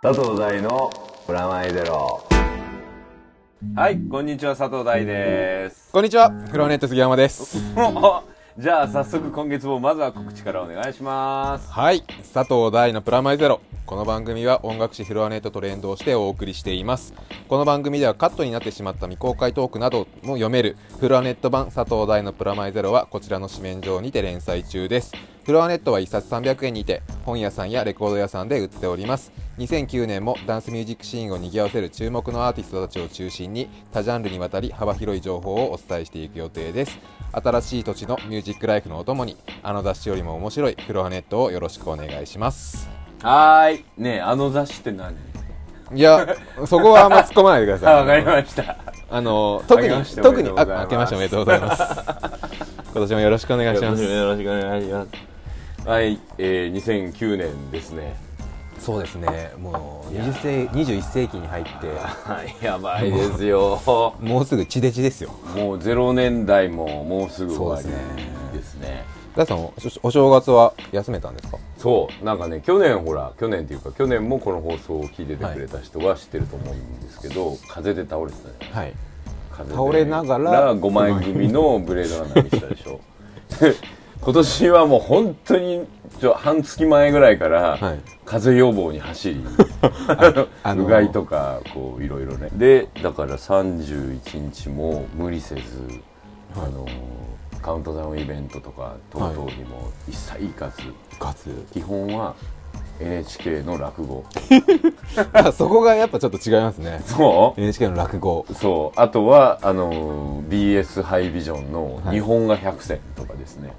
佐藤大のプラマイゼロはいこんにちは佐藤大ですこんにちは、フロアネット杉山です。お じゃあ早速今月もまずは告知からお願いしますはい、佐藤大のプラマイゼロ。この番組は音楽誌フロアネットと連動してお送りしています。この番組ではカットになってしまった未公開トークなども読めるフロアネット版佐藤大のプラマイゼロはこちらの紙面上にて連載中です。フロアネットは1冊300円にて本屋さんやレコード屋さんで売っております。2009年もダンスミュージックシーンを賑わせる注目のアーティストたちを中心に多ジャンルにわたり幅広い情報をお伝えしていく予定です。新しい土地のミュージックライフのお供にあの雑誌よりも面白いフロアネットをよろしくお願いします。はーい。ねえあの雑誌って何？いやそこはあんま突っ込まないでくだあさい。わかりました。あの特に特にあ明けましておめでとうございます。今年もよろしくお願いします。よろしくお願いしますはい、えー、2009年ですね。そうですね。もう20世21世紀に入って。は いやばいですよ。もうすぐ地デジですよ。もう0年代ももうすぐ終わりですね。ですね。ダイさんおお正月は休めたんですか？そう。なんかね去年ほら去年っていうか去年もこの放送を聞いててくれた人は知ってると思うんですけど、風で倒れてたじゃないはい。風で倒れながら5枚組のブレードランナーにしたでしょ。で 今年はもう本当にちょ半月前ぐらいから、はい。風邪予防に走り あのうがいとかこういろいろね。でだから31日も無理せず、あのカウントダウンイベントとか等々にも一切行かず、ガツ基本は NHK の落語。あそこがやっぱちょっと違いますね。そ NHK の落語。うそう。あとはあの BS ハイビジョンのはい日本が100選とかですね、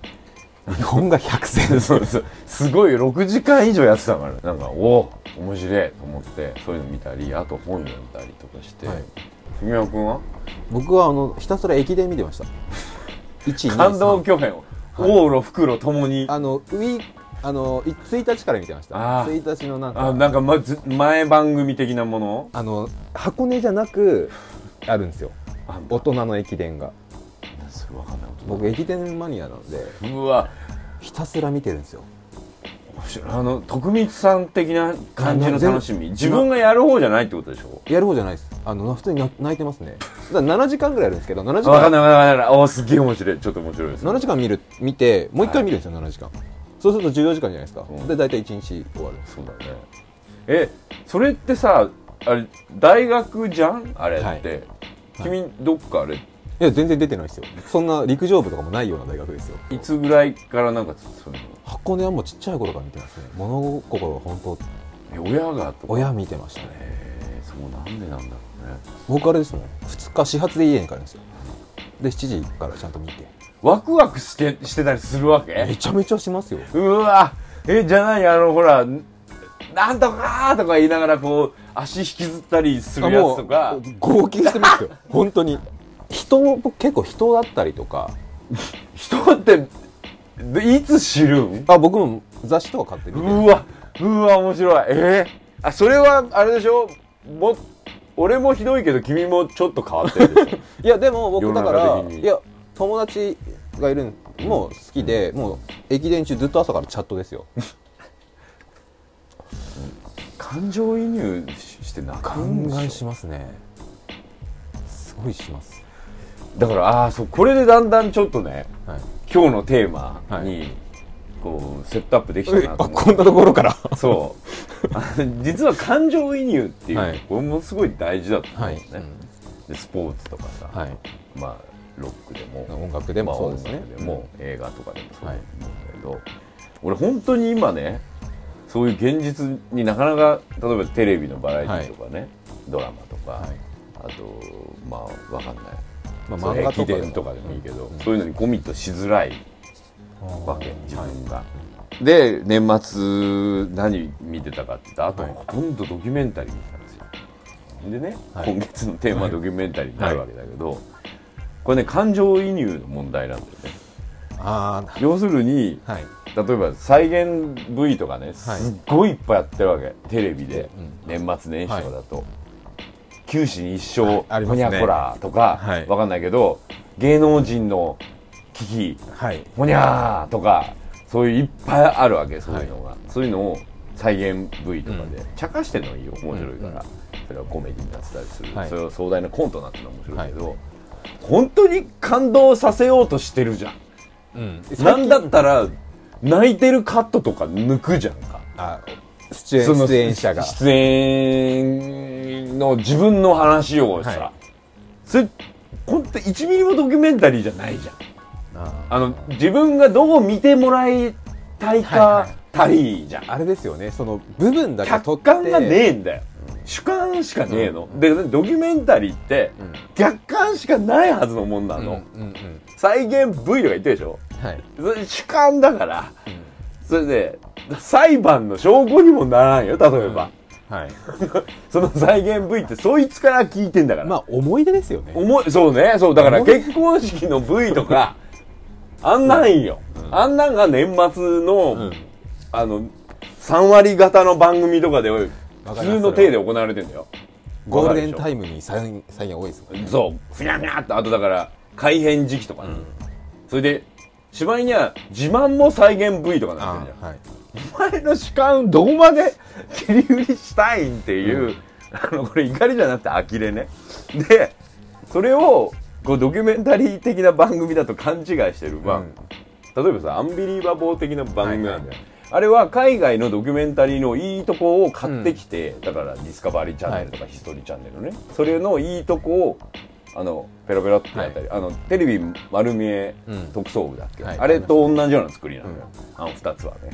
日本が100選そうそうすごい6時間以上やってたから。なんかおお面白いと思ってそういうの見たりあと本読んだりとかして、はい。文雄君は？僕はあのひたすら駅伝見てました。1感動巨編往路袋ともに。あのウィーあのい1日から見てました。あー。1日のなんか。あなんかまず前番組的なものあの箱根じゃなくあるんですよ。あ大人の駅伝が。僕駅伝マニアなんで。うわひたすら見てるんですよ。あの徳光さん的な感じの楽しみ。あ自分がやる方じゃないってことでしょ？やる方じゃないです。あの普通にな泣いてますね。だから7時間ぐらいやるんですけど7時間。わかんないわかんないおーすっげえ面白い。ちょっと面白いです7時間見る見てもう一回見るんですよ、7時間。そうすると14時間じゃないですか、うん。で大体1日終わる。そうだね。えそれってさあれ大学じゃん？あれって、はい。君どっかあれ？いや全然出てないですよ。そんな陸上部とかもないような大学ですよ。いつぐらいからなんかそういうの箱根はもうちっちゃい頃から見てますね。物心が本当え親がとか？親見てましたね。えー、そうなんでなんだろうね。僕あれですもん2日始発で家に帰るんですよ。で7時からちゃんと見て。ワクワクしてしてたりするわけ？めちゃめちゃしますよ。うわえじゃないあのほらなんとかとか言いながらこう足引きずったりするやつとか。号泣してますよ。本当に人僕結構人だったりとか。人ってでいつ知るん？あ僕も雑誌とか買って見てうわうわ面白い。えー、あそれはあれでしょ？も俺もひどいけど君もちょっと変わってるでしょ？いやでも僕だからいや友達がいるのも好きで、もう駅伝中ずっと朝からチャットですよ。感情移入しして泣くんで考えししますね。すごいします。ょだからああそうこれでだんだんちょっとねはい。今日のテーマはにこうセットアップできたえなと思こんなところから？そう。実は感情移入っていう、はい。これもすごい大事だと思うんはい。ですね、でスポーツとかさ、はい。まあロックでも音楽でもまあそうですね。でも映画とかでもそうだはい。と思うんだけど、俺本当に今ねそういう現実になかなか例えばテレビのバラエティとかね、ドラマとか、はい。あとまあわかんない、まあ漫画とかでも駅伝とかでもいいけど、うんそういうのにコミットしづらいわけ自はい分が、で年末何見てたかって言ったらあとはい。ほとんどドキュメンタリー見てたんですよ。でね、はい。今月のテーマはドキュメンタリーになるわけだけど、これね感情移入の問題なんだよね。あ要するにあはい。例えば再現 V とかねすっごいいっぱいやってるわけ。テレビで。年末年始とかだと「九死に一生ほにゃこら」とかはい。わかんないけど芸能人の危機はい。ほにゃーとかそういういっぱいあるわけそういうのが、そういうのを再現 V とかで、茶化してるのはいいよ。面白いから、それはコメディになってたりする、はい。それは壮大なコントになってるのは面白いけど、本当に感動させようとしてるじゃん。うん。なんだったら泣いてるカットとか抜くじゃんか。あ出演出演者が。出演の自分の話をさ、はい。それ本当1ミリもドキュメンタリーじゃないじゃん。ああ。の自分がどう見てもらいたいかたりじゃん、あれですよね。その部分だけ客観がねえんだよ。主観しかねえの、でドキュメンタリーってうん。客観しかないはずのもんなうんうんの、うん。再現 V とか言ってるでしょ。はい。それ主観だから、それで裁判の証拠にもならんよ例えば、はい。その再現 V ってそいつから聞いてんだから、まあ思い出ですよね。思いそうねそう。だから結婚式の V とかあんなんよ、あんなんが年末の、うん。あの3割型の番組とかで普通の体で行われてんだよ。ゴールデンタイイムに再現多いですもんね。そう。ふにゃふにゃっとあとだから改変時期とかね、それでしまいには自慢も再現 V とかなってるじゃん。あはい。お前の主観どこまで 切り売りしたいんっていう、あのこれ怒りじゃなくて呆れね。でそれをこうドキュメンタリー的な番組だと勘違いしてる、まあうん。例えばさアンビリーバボー的な番組なんだよ、あれは海外のドキュメンタリーのいいとこを買ってきて、だからディスカバリーチャンネルとかヒストリーチャンネルね、それのいいとこをあのペロペロってやったり、あのテレビ丸見えうん。特捜部だっけ、はい。あれと同じような作りなのよ、あの2つはね、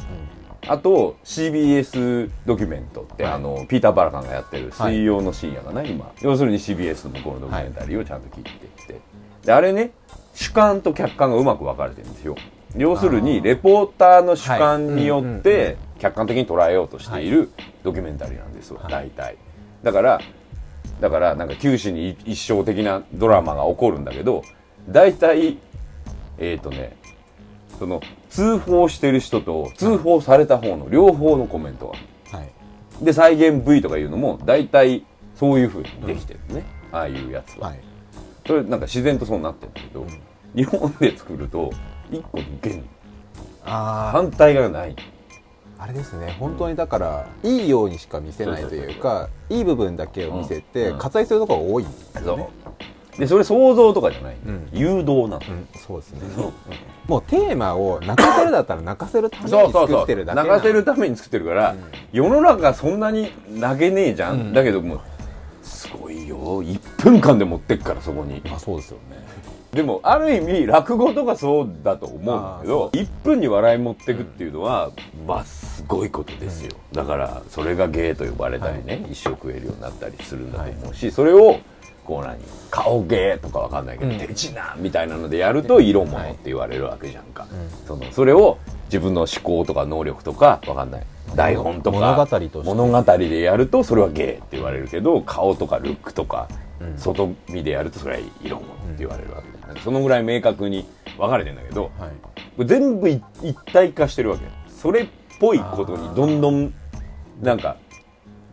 あと CBS ドキュメントって、はい。あのピーター・バラカンがやってるはい。水曜の深夜かな、今。要するに CBS の向こうのドキュメンタリーをちゃんと切って。きて、であれね主観と客観がうまく分かれてるんですよ。要するにレポーターの主観によはい。うんうんって客観的に捉えようとしているドキュメンタリーなんですよ、大体。だからだからなんか九死に一生的なドラマが起こるんだけど大体えっ、とねその通報してる人と通報された方の両方のコメントが。はい。で再現 V とかいうのも大体そういうふうにできてるね、ああいうやつは、はい。それなんか自然とそうなってるんだけど、日本で作ると一個抜けんあ反対がないああれですね。本当にだからいいようにしか見せないというかいい部分だけを見せてうん。割愛するところが多いんですよそねう。でそれ想像とかじゃない、うん。誘導なの、うん。そうですね。そうもうテーマを泣かせるだったら泣かせるために作ってるだけ泣かせるために作ってるから、うん。世の中そんなに投げねえじゃん、うん。だけどもうすごいよ。1分間で持ってっからそこに。あそうですよねでもある意味落語とかそうだと思うんだけどあ1分に笑い持ってくっていうのは、まあすごいことですよ、だからそれが芸と呼ばれたりね、一生食えるようになったりするんだと思うし、それをこう何顔芸とかわかんないけど、うん。手品みたいなのでやると色物って言われるわけじゃんか、そのそれを自分の思考とか能力とかわかんない。台本とか物語として。物語でやるとそれは芸って言われるけど顔とかルックとか、うん外見でやるとそれは色物って言われるわけじそのぐらい明確に分かれてんだけど、はい。全部一一体化してるわけ。それっぽいことにどんどんなんか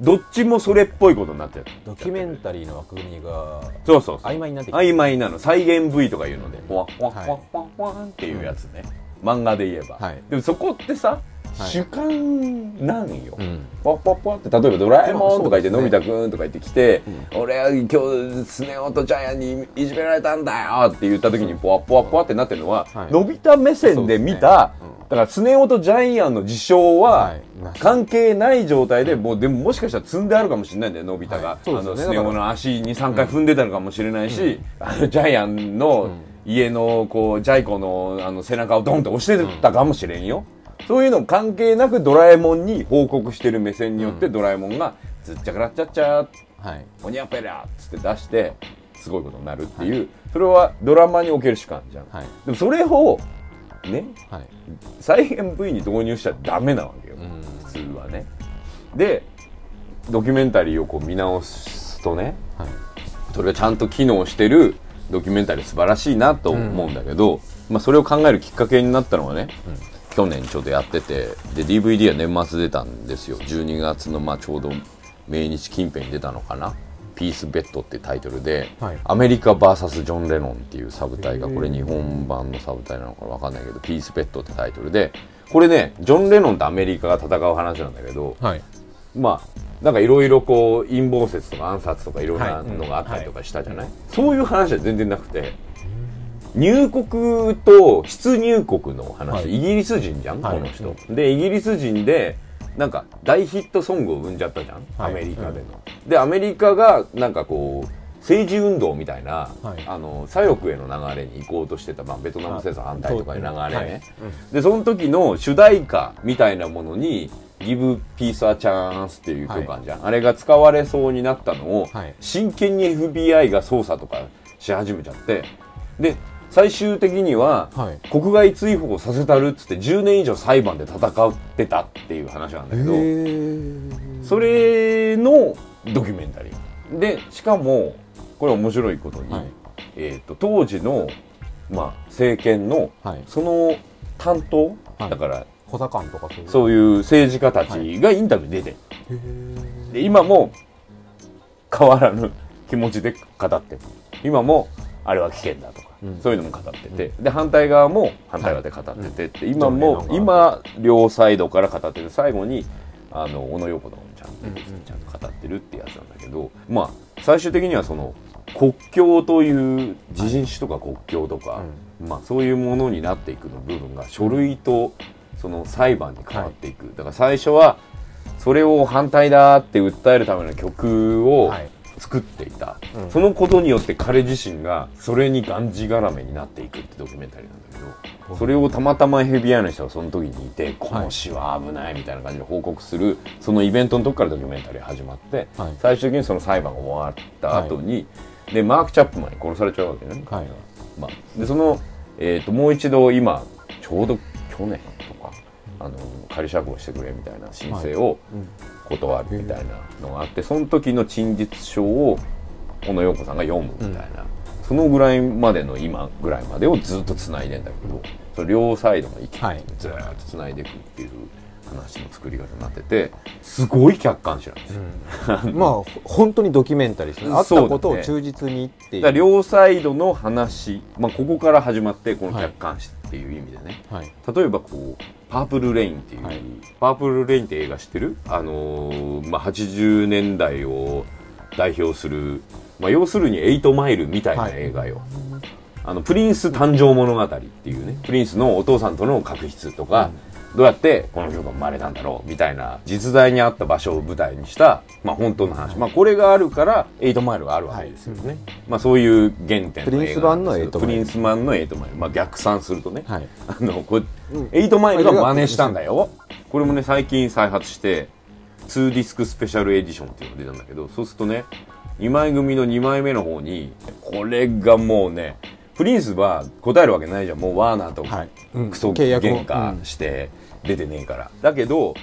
どっちもそれっぽいことになってるドキュメンタリーの枠組みがそうそう曖昧になって曖昧なの。再現 V とかいうのでポワポワポワポワポワンっていうやつね、漫画で言えば、はい。でもそこってさ、はい主観なんよ、うん。ポワポワポワって例えば「ドラえもん」とか言って「のび太くん」とか言ってきて「俺は今日スネ夫とジャイアンにいじめられたんだよ」って言った時にポワポワポワってなってるのは、はい。のび太目線で見た、だからスネ夫とジャイアンの事象は関係ない状態でもうでももしかしたら積んであるかもしれないんだよのび太が、あのスネ夫の足23回踏んでたのかもしれないし、あのジャイアンの家のこうジャイ子のあの背中をドンと押してたかもしれんよ、そういうの関係なくドラえもんに報告してる目線によって、ドラえもんが「ずっちゃからっちゃっちゃはい。おにゃぺりゃ」っつって出してすごいことになるっていう、それはドラマにおける主観じゃん、はい。でもそれをねはい。再現 V に導入しちゃダメなわけよ、うん。普通はね。でドキュメンタリーをこう見直すとねはい。それがちゃんと機能してるドキュメンタリー素晴らしいなと思うんだけど、まあ、それを考えるきっかけになったのはね、去年ちょうどやっててで DVD は年末出たんですよ。12月のまあちょうど命日近辺に出たのかな「ピースベッド」ってタイトルで、はい。アメリカ VS ジョン・レノンっていうサブタイがこれ日本版のサブタイなのか分かんないけど「ピースベッド」ってタイトルでこれねジョン・レノンとアメリカが戦う話なんだけどはい。まあなんかいろいろこう陰謀説とか暗殺とかいろんなのがあったりとかしたじゃない、そういう話は全然なくて入国と出入国の話、はいイギリス人じゃん、はいこの人、でイギリス人でなんか大ヒットソングを生んじゃったじゃん、アメリカでの、でアメリカがなんかこう政治運動みたいな、はいあの左翼への流れに行こうとしてた、まあ、ベトナム戦争反対とかいう流れね、はいでその時の主題歌みたいなものに「Give Peace a Chance」っていう曲あるじゃん、あれが使われそうになったのを、真剣に FBI が捜査とかし始めちゃってで最終的には、はい。国外追放させたるっつって10年以上裁判で戦ってたっていう話なんだけど、それのドキュメンタリー。でしかもこれ面白いことに、はい。えー、と当時の、まあ、政権のはい。その担当、はい。だから補佐官とかそういう。政治家たちがインタビュー出て、で今も変わらぬ気持ちで語ってる。今もあれは危険だとか、うんそういうのも語ってて、で反対側も反対側で語ってて。って、今も今両サイドから語ってて最後にあの小野陽子のちゃんとちゃんと語ってるってやつなんだけど、まあ最終的にはその国境という自人種とか国境とか、まあそういうものになっていくの部分が書類とその裁判に変わっていく、だから最初はそれを反対だって訴えるための曲をはい作っていた、うん。そのことによって彼自身がそれにがんじがらめになっていくってドキュメンタリーなんだけどそれをたまたま FBI の人がその時にいてこの詩は危ないみたいな感じで報告するそのイベントのとこからドキュメンタリー始まって、はい。最終的にその裁判が終わった後に、でマーク・チャップマンに殺されちゃうわけね、はい。まあ、でその、えー、ともう一度今ちょうど去年とかあの仮釈放してくれみたいな申請をうん断るみたいなのがあってその時の陳述書を小野陽子さんが読むみたいな、そのぐらいまでの今ぐらいまでをずっとつないでん。だけどその両サイドの息はいずっとつないでいくっていう話の作り方になっててすごい客観視なんですよ。まあほ本当にドキュメンタリーですね。あったことを忠実にっていう。だから両サイドの話、まあ、ここから始まってこの客観視っていう意味でね、はい。例えばこう「パープルレイン」っていう、はい。パープルレインって映画知ってる？あのーまあ、80年代を代表する、まあ、要するに「エイトマイル」みたいな映画よ、あのプリンス誕生物語っていうねプリンスのお父さんとの確執とか、どうやってこの曲が生まれたんだろうみたいな実在にあった場所を舞台にした、まあ、本当の話、まあ、これがあるから「エイトマイル」があるわけですよね、まあ、そういう原点プリンス版のエイトマイル。プリンス版のエイトマイル、まあ、逆算するとね、はい。あのこれ、エイトマイルが真似したんだよ。これもね最近再発して2ディスクスペシャルエディションっていうのが出たんだけどそうするとね2枚組の2枚目の方にこれがもうねプリンスは答えるわけないじゃん。もうワーナーとはい。うん。クソ喧嘩して出てねえから、だけど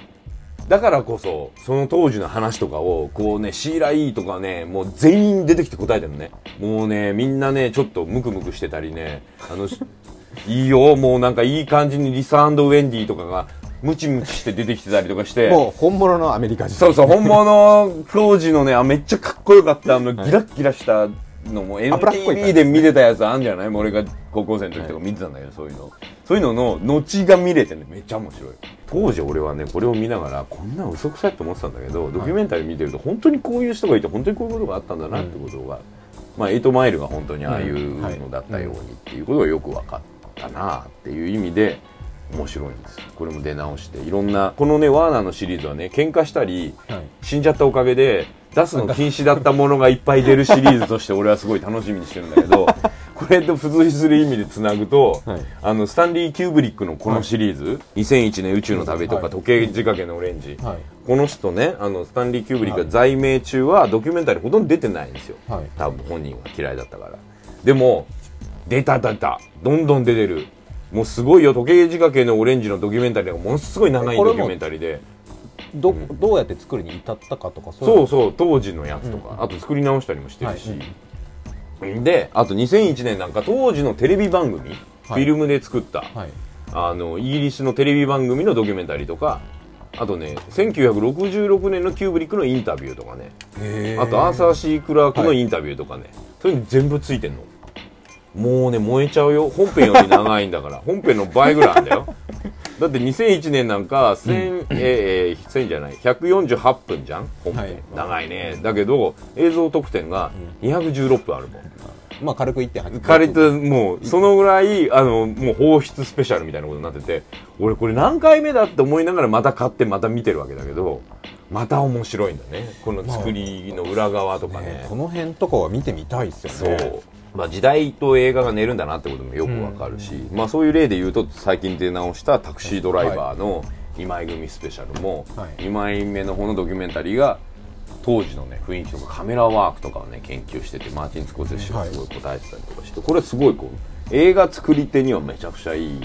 だからこそその当時の話とかをこうねシーラ・Eとかねもう全員出てきて答えてるのね。もうねみんなねちょっとムクムクしてたりねあの いいよもうなんかいい感じにリサウェンディとかがムチムチして出てきてたりとかして。もう本物のアメリカ人。そうそう本物当時のねあめっちゃかっこよかった。あのギラッギラしたのも MTV で見てたやつあんじゃない？俺が高校生の時とか見てたんだけど、そういうのそういうのの後が見れてねめっちゃ面白い当時俺はねこれを見ながらこんな嘘くさいと思ってたんだけどドキュメンタリー見てると本当にこういう人がいて本当にこういうことがあったんだなってことが、まあエイトマイルが本当にああいうのだったようにっていうことがよく分かったなっていう意味で面白いんですこれも出直していろんなこのねワーナーのシリーズはね喧嘩したりはい死んじゃったおかげで出すの禁止だったものがいっぱい出るシリーズとして俺はすごい楽しみにしてるんだけど これと付随する意味でつなぐと、はい。あのスタンリー・キューブリックのこのシリーズ、2001年宇宙の旅とか、はい時計仕掛けのオレンジ、はい。この人ねあのスタンリー・キューブリックが存命中はドキュメンタリーほとんど出てないんですよ、はい。多分本人は嫌いだったから。でも出た出た。どんどん出てる。もうすごいよ。時計仕掛けのオレンジのドキュメンタリーがものすごい長いドキュメンタリーでどどうやって作るに至ったかとかそううそう当時のやつとか、あと作り直したりもしてるし、であと2001年なんか当時のテレビ番組、フィルムで作った、はい。あのイギリスのテレビ番組のドキュメンタリーとかあとね1966年のキューブリックのインタビューとかね。へあとアーサー・シー・クラークのインタビューとかね、そうい。うの全部ついてんの。もうね燃えちゃうよ。本編より長いんだから。本編の倍ぐらいあるんだよ だって2001年なんか1000、えー、1000じゃない148分じゃん？本編、はい。長いね。だけど映像特典が216分あるもん。まあ軽く1.8借りてもうそのぐらいあのもう放出スペシャルみたいなことになってて俺これ何回目だって思いながらまた買ってまた見てるわけだけどまた面白いんだね。この作りの裏側とかね。ねこの辺とかは見てみたいですよそう。ね。まあ、時代と映画が寝るんだなってこともよくわかるし、まあ、そういう例で言うと最近出直したタクシードライバーの2枚組スペシャルも、はい2枚目の方のドキュメンタリーが当時のね雰囲気とかカメラワークとかをね研究しててマーチン・スコセッシがすごい答えてたりとかして、これすごいこう映画作り手にはめちゃくちゃいい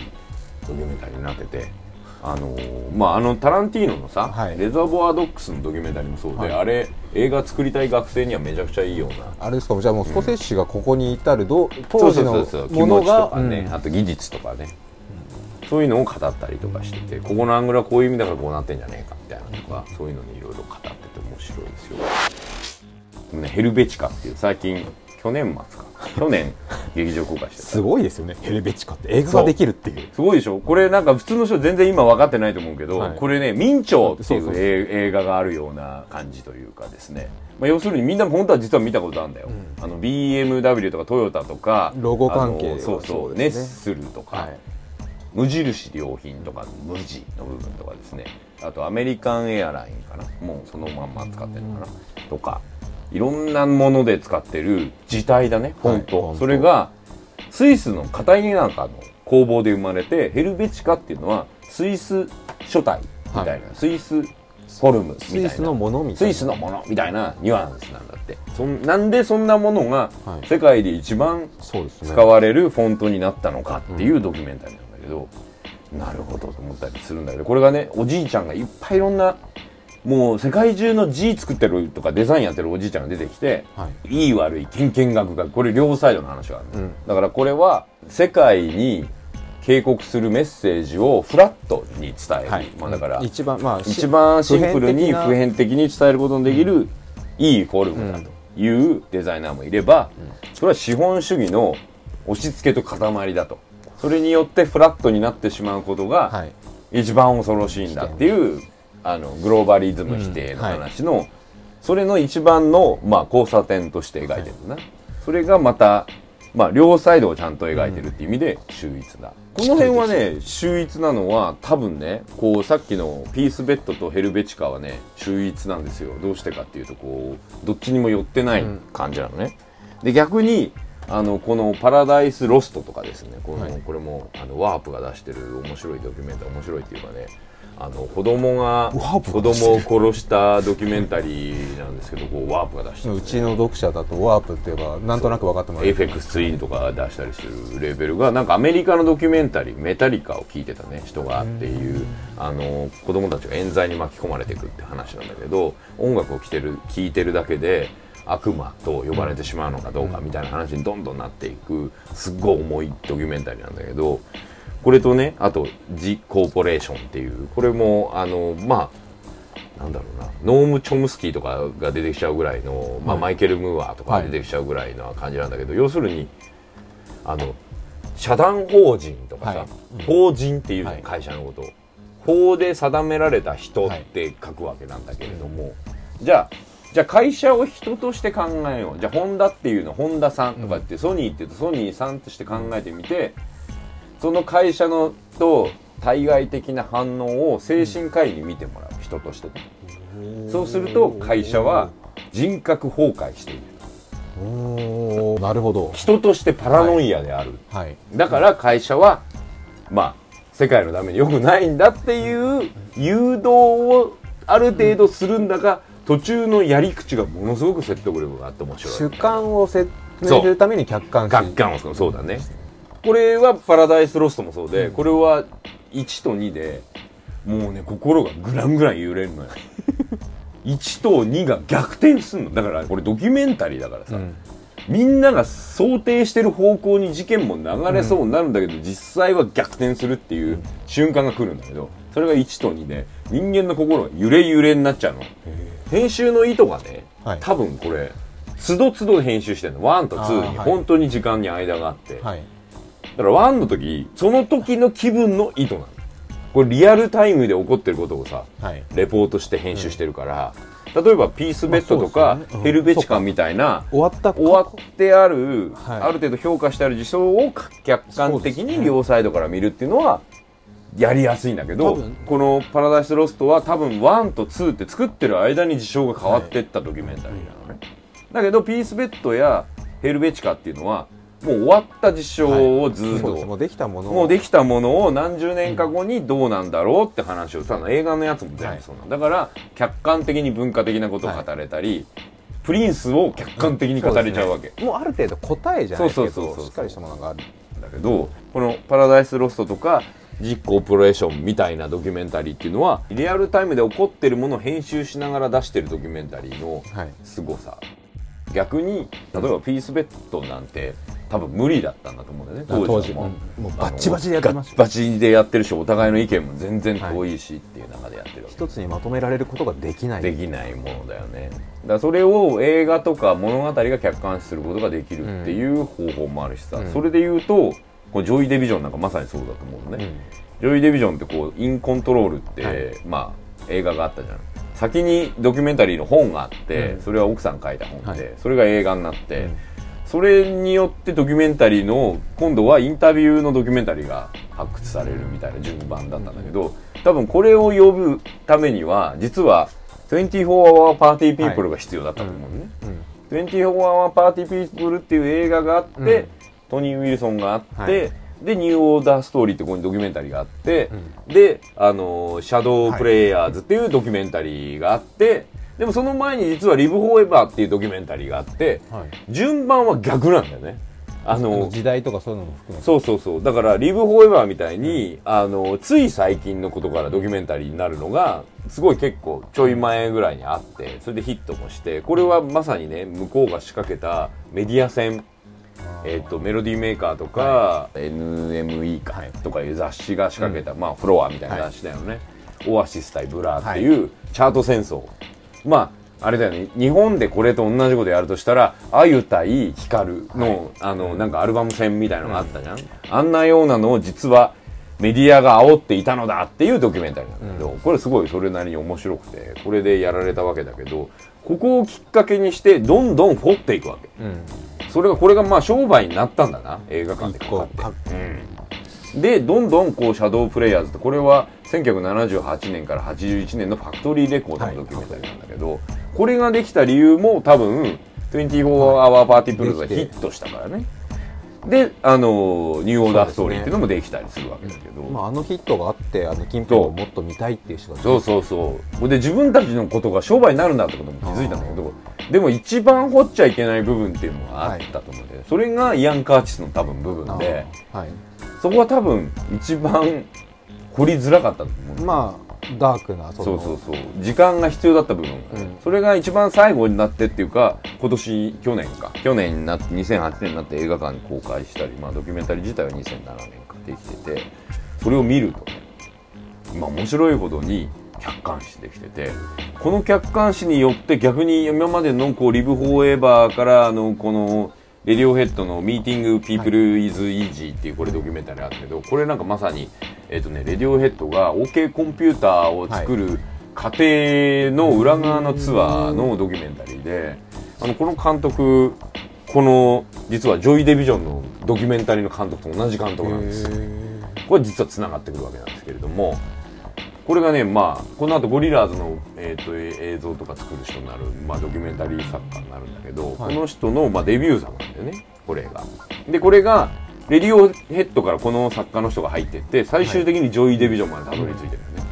ドキュメンタリーになってて。あのーまあ、あのタランティーノのさ、はい。レザーボアドックスのドキュメンタリーもそうで、はい。あれ映画作りたい学生にはめちゃくちゃいいような。あれですかじゃあもうスコセッシがここに至るど当時のそうそうそう。気もの持ちとがかね、あと技術とかね、そういうのを語ったりとかしててここのアングルはこういう意味だからこうなってんじゃねえかみたいなとかそういうのにいろいろ語ってて面白いですよ。ねヘルベチカっていう最近去年末か。去年劇場公開してた。すごいですよね。ヘルベチカって映画ができるっていう。すごいでしょ？これなんか普通の人全然今分かってないと思うけど、はい。これね「明朝」っていう映映画があるような感じというかですね、まあ、要するにみんな本当は実は見たことあるんだよ、あの BMW とかトヨタとかロゴ関係そうそうね。ネッスルとか、はい。無印良品とか無地の部分とかですね。あとアメリカンエアラインかな。もうそのまんま使ってるのかな、とかいろんなもので使ってる字体だねフォント、はいそれがスイスの片入なんかの工房で生まれてヘルベチカっていうのはスイス書体みたいな、はい。スイスフォルムみたいな。スイスのものみたいな。スイスのものみたいなニュアンスなんだって。そんなんでそんなものがはい。世界で一番使われるフォントになったのかっていうドキュメンタリーなんだけど、なるほどと思ったりするんだけどこれがねおじいちゃんがいっぱいいろんなもう世界中の字作ってるとかデザインやってるおじいちゃんが出てきて、はい。いい悪いけんけんがくがこれ両サイドの話がある、うん。だからこれは世界に警告するメッセージをフラットに伝える、はい。まあ、だから一番まあし一番シンプルに普遍普遍的に伝えることのできるいいフォルムだというデザイナーもいれば、それは資本主義の押し付けと塊だと。それによってフラットになってしまうことがはい。一番恐ろしいんだっていう、あのグローバリズム否定の話の、それの一番の、まあ、交差点として描いてるんだな、それがまた、まあ、両サイドをちゃんと描いてるっていう意味で秀逸だ、この辺はね秀逸なのは多分ねこうさっきのピースベッドとヘルベチカはね秀逸なんですよ。どうしてかっていうとこうどっちにも寄ってない感じなのね、で逆にあのこの「パラダイス・ロスト」とかですねこの、はい。これもあのワープが出してる面白いドキュメンタ面白いっていうかねあの子供が子供を殺したドキュメンタリーなんですけどこうワープが出してる。うちの読者だとワープって言えばなんとなく分かってもらえエるフェクスツインとか出したりするレーベルがなんかアメリカのドキュメンタリーメタリカを聞いてたね人がっていうあの子供たちが冤罪に巻き込まれていくって話なんだけど音楽を聴いてる聞いてるだけで悪魔と呼ばれてしまうのかどうかみたいな話にどんどんなっていくすっごい重いドキュメンタリーなんだけどこれとねあと「ジ・コーポレーション」っていうこれもあのまあなんだろうなノーム・チョムスキーとかが出てきちゃうぐらいの、まあ、マイケル・ムーアとかが出てきちゃうぐらいな感じなんだけど、要するにあの社団法人とかさ、はい。法人っていう会社のことを法で定められた人って書くわけなんだけれども、じゃあじゃあ会社を人として考えよう。じゃあホンダっていうのホンダさんとかって、ソニーっていうとソニーさんとして考えてみてその会社のと対外的な反応を精神科医に見てもらう人としてねそうすると会社は人格崩壊している。なるほど。人としてパラノイアである、はい。だから会社はまあ世界のために良くないんだっていう誘導をある程度するんだが途中のやり口がものすごく説得力があって面白い。主観を説明するために客観視。楽観をそうだねこれはパラダイスロストもそうで、これは1と2でもうね心がグラングラン揺れるのよ。1と2が逆転すんの。だからこれドキュメンタリーだからさ、うん。みんなが想定してる方向に事件も流れそうになるんだけど、実際は逆転するっていう瞬間が来るんだけどそれが1と2で人間の心が揺れ揺れになっちゃうの。編集の意図がね、はい。多分これつどつど編集してるの。1と2に本当に時間に間があって、はいだから1の時その時の気分の意図なの。これリアルタイムで起こってることをさはい。レポートして編集してるから、例えばピースベッドとか、ね。うん。ヘルベチカンみたいな終わった。終わってある、はい。ある程度評価してある事象を客観的に両サイドから見るっていうのはやりやすいんだけどこの「パラダイスロスト」は多分1と2って作ってる間に事象が変わってったドキュメンタリーなのね、だけどピースベッドやヘルベチカっていうのはもう終わった事象をずっと、そうですもうできたものを。もうできたものを何十年か後にどうなんだろうって話をさ映画のやつも全部そうなんだ。から客観的に文化的なことを語れたり、プリンスを客観的に語れちゃうわけ、もうある程度答えじゃないけそうそうそうそう。どしっかりしたものがある。だけどこの「パラダイスロスト」とか「実行プロレーション」みたいなドキュメンタリーっていうのはリアルタイムで起こってるものを編集しながら出してるドキュメンタリーのはい。凄さ逆に例えばピースベッドなんて多分無理だったんだと思うんだよね当時は。も。ううんもうバッチバチでやってましたバッチでやってるしお互いの意見も全然遠いしっていう中でやってるわけ。一つにまとめられることができない。できないものだよねだそれを映画とか物語が客観視することができるっていう方法もあるしさ、うん。それで言うとこのジョイ・デビジョンなんかまさにそうだと思うのね、ジョイ・デビジョンってこうインコントロールって、はい。まあ映画があったじゃん先にドキュメンタリーの本があって、うん。それは奥さん書いた本で、はい。それが映画になって、うん。それによってドキュメンタリーの今度はインタビューのドキュメンタリーが発掘されるみたいな順番だったんだけど多分これを呼ぶためには実は24 Hour Party People が必要だったと思うね、うん。24 Hour Party People っていう映画があって、うん。トニー・ウィルソンがあって、はいでニューオーダーストーリーってここにドキュメンタリーがあって、であのシャドープレイヤーズっていうドキュメンタリーがあってでもその前に実はリブ・フォーエバーっていうドキュメンタリーがあってはい。順番は逆なんだよね。あの時代とかそういうのも含めて。そうそうそう。だからリブ・フォーエバーみたいに、あのつい最近のことからドキュメンタリーになるのがすごい結構ちょい前ぐらいにあってそれでヒットもしてこれはまさにね向こうが仕掛けたメディア戦えっとメロディーメーカーとか、NME か、はい。とかいう雑誌が仕掛けた、まあフロアみたいな雑誌だよね、オアシス対ブラーっていうチャート戦争、まああれだよね。日本でこれと同じことやるとしたら「あゆ対ヒカルの」あのなんかアルバム戦みたいなのがあったじゃん、あんなようなのを実はメディアが煽っていたのだっていうドキュメンタリーなんだけど、これすごいそれなりに面白くてこれでやられたわけだけどここをきっかけにしてどんどん掘っていくわけ。うんそれがこれがまあ商売になったんだな映画館でかかってうん。でどんどんこうシャドープレイヤーズってこれは1978年から81年のファクトリーレコードのドキュメンタリーなんだけど、これができた理由も多分24 Hour Party Plus がヒットしたからねであのニューオーダーストーリーっていうのもできたりするわけだけど、まあ、あのヒットがあってあの近辺をもっと見たいっていう人がそうそうそう。で自分たちのことが商売になるんだってことも気づいたんだけどでも一番掘っちゃいけない部分っていうのがあったと思うんで、それがイアン・カーチスの多分部分ではい。そこは多分一番掘りづらかったと思う。まあダークなそのそうそうそう。時間が必要だった部分うん。それが一番最後になってっていうか今年去年か。去年になって2008年になって映画館に公開したり、まあ、ドキュメンタリー自体は2007年かできててそれを見るとねまあ面白いほどに客観視できててこの客観視によって逆に今までのこうリブ・フォーエバーからあのこのレディオヘッドの「ミーティング・ピープル・イズ・イージー」っていうこれドキュメンタリーあるけどこれなんかまさに、えっとね、レディオヘッドが OK コンピューターを作る過程の裏側のツアーのドキュメンタリーであのこの監督この実はジョイ・デビジョンのドキュメンタリーの監督と同じ監督なんです。よこれ実はつながってくるわけなんですけれどもこれがねまあこの後ゴリラーズの、えー、とえ映像とか作る人になる、まあ、ドキュメンタリー作家になるんだけど、この人の、まあ、デビュー作なんだよねこれが。でこれがレディオヘッドからこの作家の人が入ってって最終的にジョイ・デビジョンまでたどり着いてるよね、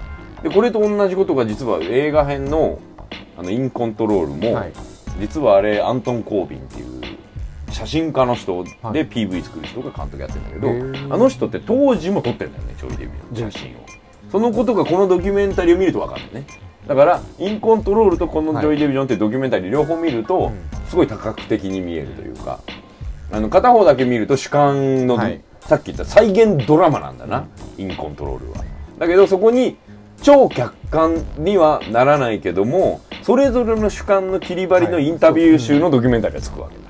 でこれと同じことが実は映画編のあのインコントロールも、はい。実はあれアントン・コービンっていう写真家の人はでい PV 作る人が監督やってるんだけど、あの人って当時も撮ってるんだよねジョイ・デビジョンの写真をそのことがこのドキュメンタリーを見ると分かるね。だからインコントロールとこのジョイ・デビジョンっていうドキュメンタリー両方見ると、うん。すごい多角的に見えるというかあの片方だけ見ると主観の、はい。さっき言った再現ドラマなんだな、インコントロールは。だけどそこに超客観にはならないけどもそれぞれの主観の切り張りのインタビュー集のドキュメンタリーがつくわけ。だ、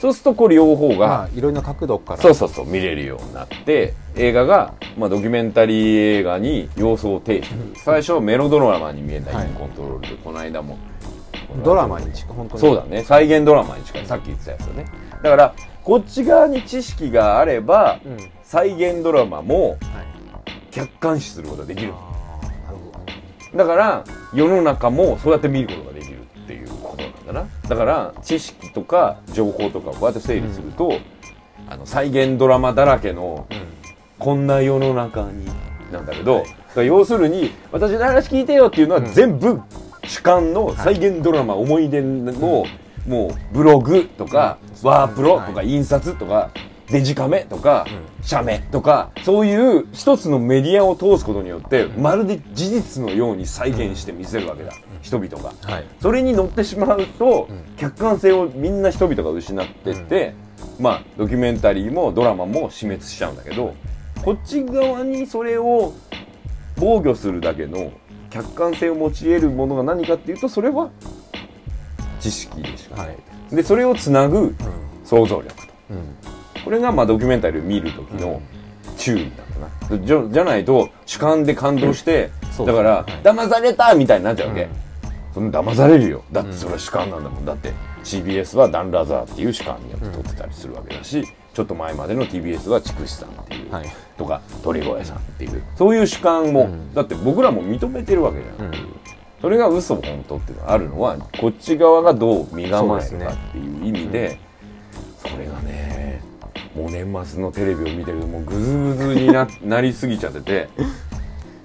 そうするとこう両方が、まあいろんな角度から。そうそうそう見れるようになって映画がまあ、ドキュメンタリー映画に要素を呈してる。最初はメロドラマに見えないコントロールで、この間も。ドラマに近い本当に。そうだね。再現ドラマに近い。さっき言ってたやつだね。だからこっち側に知識があれば、うん。はい再現ドラマも客観視することができる。あーなるほどだから世の中もそうやって見ることができることな。んだから知識とか情報とかをこうやって整理すると、あの再現ドラマだらけのこんな世の中になんだけど、要するに私の話聞いてよっていうのは全部主観の再現ドラマ、思い出の、もうブログとか、ワープロとか印刷とか、デジカメとか、写メとかそういう一つのメディアを通すことによって、まるで事実のように再現して見せるわけだ、人々が。はい。それに乗ってしまうと、ん。客観性をみんな人々が失ってって、まあドキュメンタリーもドラマも死滅しちゃうんだけどこっち側にそれを防御するだけの客観性を持ち得るものが何かっていうとそれは知識でしかない、はい。でそれをつなぐ想像力と。うん。これがまあドキュメンタリーを見る時の注意なんだな。じゃじゃないと主観で感動して、だから、はい。騙されたみたいになっちゃうわけ、うんその騙されるよ。だってそれは主観なんだもん。だって CBS はダン・ラザーっていう主観によって撮ってたりするわけだし、ちょっと前までの TBS は筑紫さんっていう、はい。とか鳥越さんっていうそういう主観も、うん。だって僕らも認めてるわけじゃん、うん。それが嘘本当っていうのがあるのはこっち側がどう身構えるかっていう意味でそれがねもう年末のテレビを見てるともうグズグズにななりすぎちゃってて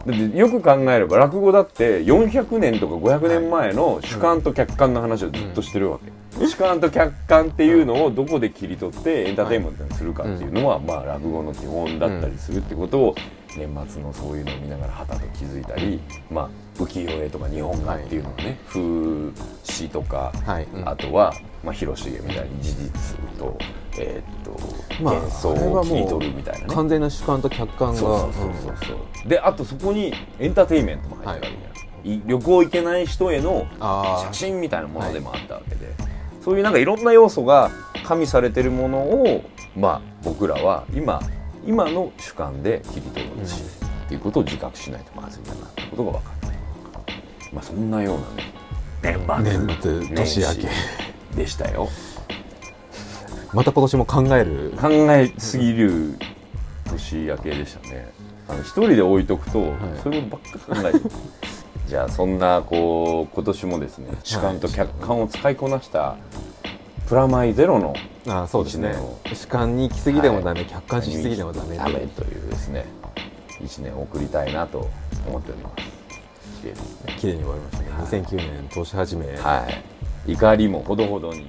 だってよく考えれば落語だって400年とか500年前の主観と客観の話をずっとしてるわけ、主観と客観っていうのをどこで切り取ってエンターテインメントにするかっていうのは、まあ落語の基本だったりするってことを年末のそういうのを見ながらはたと気づいたり、まあ浮世絵とか日本画っていうのをね、風刺とか、あとは、まあ、広重みたいに事実と,、えーっとまあ幻想あれはもうを切り取るみたいなね。完全な主観と客観が。そうそうそうそうそう。であとそこにエンターテインメントも入ってるわけじゃん、い旅行行けない人への写真みたいなものでもあったわけで、そういうなんかいろんな要素が加味されてるものをまあ僕らは今今の主観で切り取ろうとしてるっていうことを自覚しないとまずいんだなってことが分かるまあそんなようなね。年末年末年明け。でしたよまた今年も考える？考えすぎる年明けでしたね。あの一人で置いとくと、そればっか考えてる。じゃあそんなこう今年もですね主観と客観を使いこなしたプラマイゼロのあーそうですね。主観に行き過ぎでもダメ、はい。客観視しすぎでもダメダメというですね一年を送りたいなと思っております。綺麗ですね綺麗に終わりましたね、2009年投資始め、はい。怒りもほどほどに